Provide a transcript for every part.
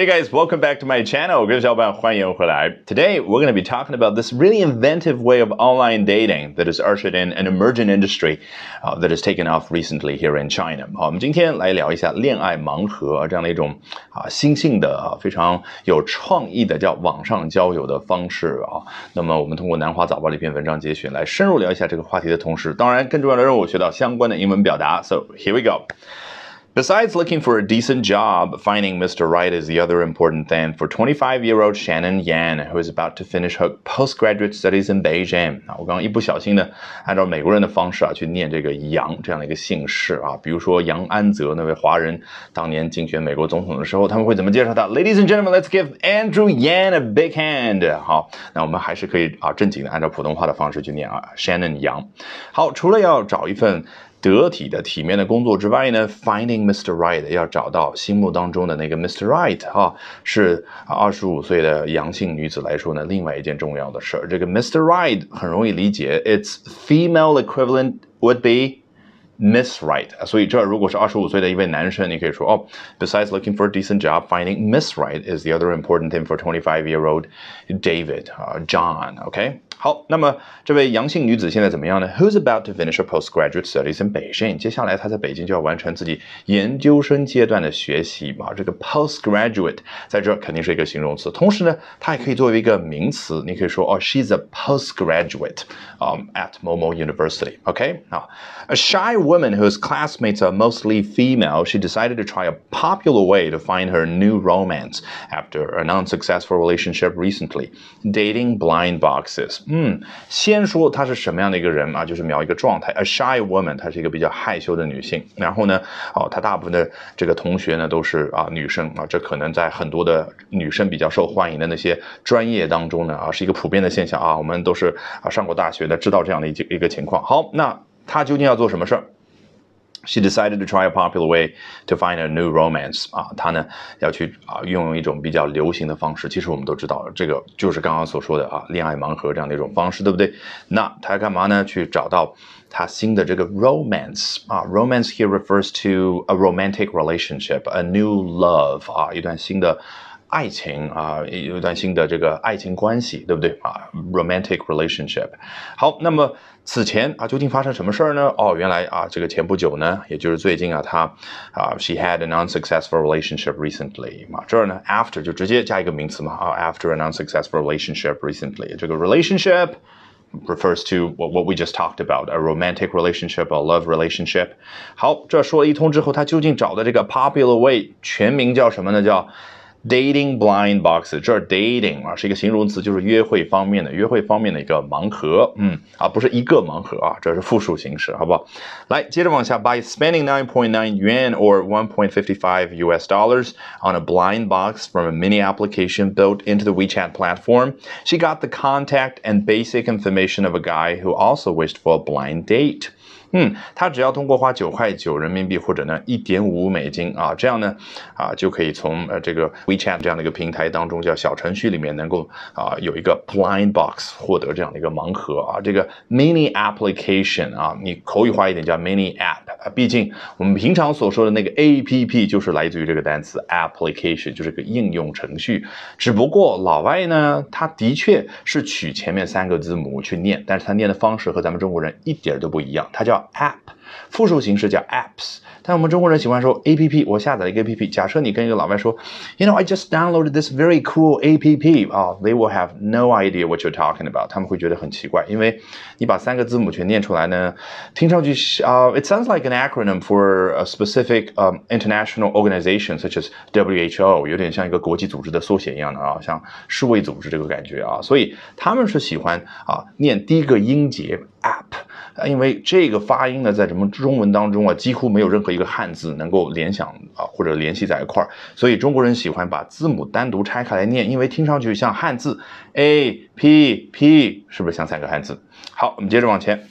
Hey guys, welcome back to my channel. 各位小伙伴，欢迎回来。Today we're going to be talking about this really inventive way of online dating that has ushered in an emerging industry uh, that has taken off recently here in China. 好，我们今天来聊一下恋爱盲盒这样的一种啊新兴的啊非常有创意的叫网上交友的方式啊。那么我们通过南华早报的一篇文章节选来深入聊一下这个话题的同时，当然更重要的任务学到相关的英文表达。So here we go. Besides looking for a decent job, finding Mr. Right is the other important thing for 25 year old Shannon Yang, who is about to finish her postgraduate studies in Beijing。啊，我刚刚一不小心呢，按照美国人的方式啊，去念这个杨这样的一个姓氏啊。比如说杨安泽那位华人，当年竞选美国总统的时候，他们会怎么介绍他？Ladies and gentlemen, let's give Andrew Yang a big hand。好，那我们还是可以啊，正经的按照普通话的方式去念啊，Shannon Yang. 好，除了要找一份。得体的、体面的工作之外呢，finding Mr. Right 要找到心目当中的那个 Mr. Right 啊，是二十五岁的杨姓女子来说呢，另外一件重要的事儿。这个 Mr. Right 很容易理解，its female equivalent would be Miss Right。所以这如果是二十五岁的一位男生，你可以说哦，Besides looking for a decent job，finding Miss Right is the other important thing for twenty-five-year-old David 啊、uh,，John。OK。好，那么这位杨姓女子现在怎么样呢？Who's about to finish her postgraduate studies in Beijing？接下来她在北京就要完成自己研究生阶段的学习嘛。这个 postgraduate 在这肯定是一个形容词，同时呢，它也可以作为一个名词，你可以说哦，she's a postgraduate 啊 at 某某 a shy woman whose classmates are mostly female, she decided to try a popular way to find her new romance after an unsuccessful relationship recently, dating blind boxes. 嗯，先说她是什么样的一个人啊？就是描一个状态，a shy woman，她是一个比较害羞的女性。然后呢，哦，她大部分的这个同学呢都是啊女生啊，这可能在很多的女生比较受欢迎的那些专业当中呢啊，是一个普遍的现象啊。我们都是啊上过大学的，知道这样的一一个情况。好，那她究竟要做什么事儿？She decided to try a popular way to find a new romance 啊，她呢要去啊运用一种比较流行的方式。其实我们都知道，这个就是刚刚所说的啊恋爱盲盒这样的一种方式，对不对？那她要干嘛呢？去找到她新的这个 romance 啊，romance here refers to a romantic relationship, a new love 啊，一段新的。爱情啊，有一段新的这个爱情关系，对不对啊？Romantic relationship。好，那么此前啊，究竟发生什么事儿呢？哦，原来啊，这个前不久呢，也就是最近啊，她啊，she had an unsuccessful relationship recently。嘛，这儿呢，after 就直接加一个名词嘛啊，after an unsuccessful relationship recently。这个 relationship refers to what what we just talked about a romantic relationship, a love relationship。好，这说了一通之后，她究竟找的这个 popular way 全名叫什么呢？叫 Dating blind box，这儿 dating 啊是一个形容词，就是约会方面的，约会方面的一个盲盒，嗯啊不是一个盲盒啊，这是复数形式，好不好？来，接着往下，by spending nine point nine yuan or one point fifty five U.S. dollars on a blind box from a mini application built into the WeChat platform, she got the contact and basic information of a guy who also wished for a blind date. 嗯，他只要通过花九块九人民币或者呢一点五美金啊，这样呢啊就可以从呃这个 WeChat 这样的一个平台当中叫小程序里面能够啊有一个 Blind Box 获得这样的一个盲盒啊，这个 Mini Application 啊，你口语化一点叫 Mini App 啊，毕竟我们平常所说的那个 APP 就是来自于这个单词 Application，就是个应用程序。只不过老外呢，他的确是取前面三个字母去念，但是他念的方式和咱们中国人一点都不一样，他叫。app，复数形式叫 apps，但我们中国人喜欢说 A P P，我下载了一个 A P P。假设你跟一个老外说，You know I just downloaded this very cool A P P，啊，They will have no idea what you're talking about，他们会觉得很奇怪，因为你把三个字母全念出来呢，听上去啊，It sounds like an acronym for a specific um international organization such as W H O，有点像一个国际组织的缩写一样的啊，像世卫组织这个感觉啊，所以他们是喜欢啊念第一个音节 app。 因为这个发音呢，在什么中文当中啊，几乎没有任何一个汉字能够联想啊或者联系在一块儿，所以中国人喜欢把字母单独拆开来念，因为听上去像汉字 a p p，是不是像三个汉字？好，我们接着往前。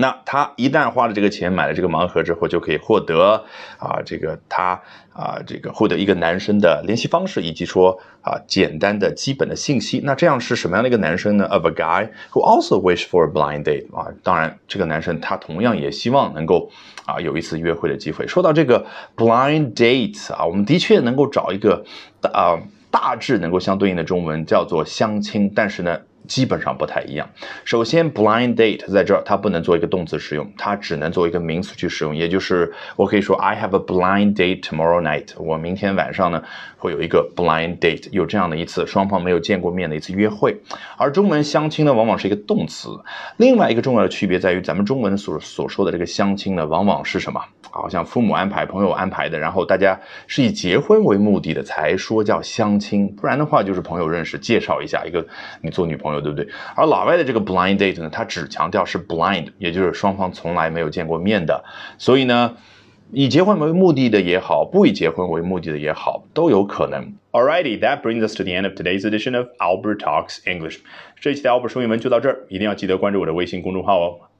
那他一旦花了这个钱买了这个盲盒之后，就可以获得啊，这个他啊，这个获得一个男生的联系方式，以及说啊简单的基本的信息。那这样是什么样的一个男生呢？Of a guy who also wish for a blind date 啊，当然这个男生他同样也希望能够啊有一次约会的机会。说到这个 blind date 啊，我们的确能够找一个啊大致能够相对应的中文叫做相亲，但是呢。基本上不太一样。首先，blind date 在这儿，它不能做一个动词使用，它只能做一个名词去使用。也就是我可以说，I have a blind date tomorrow night。我明天晚上呢会有一个 blind date，有这样的一次双方没有见过面的一次约会。而中文相亲呢，往往是一个动词。另外一个重要的区别在于，咱们中文所所说的这个相亲呢，往往是什么？好像父母安排、朋友安排的，然后大家是以结婚为目的的才说叫相亲，不然的话就是朋友认识，介绍一下一个你做女朋友，对不对？而老外的这个 blind date 呢，它只强调是 blind，也就是双方从来没有见过面的，所以呢，以结婚为目的的也好，不以结婚为目的的也好，都有可能。Alrighty, that brings us to the end of today's edition of Albert Talks English。这一期的 Albert 说英文就到这儿，一定要记得关注我的微信公众号哦。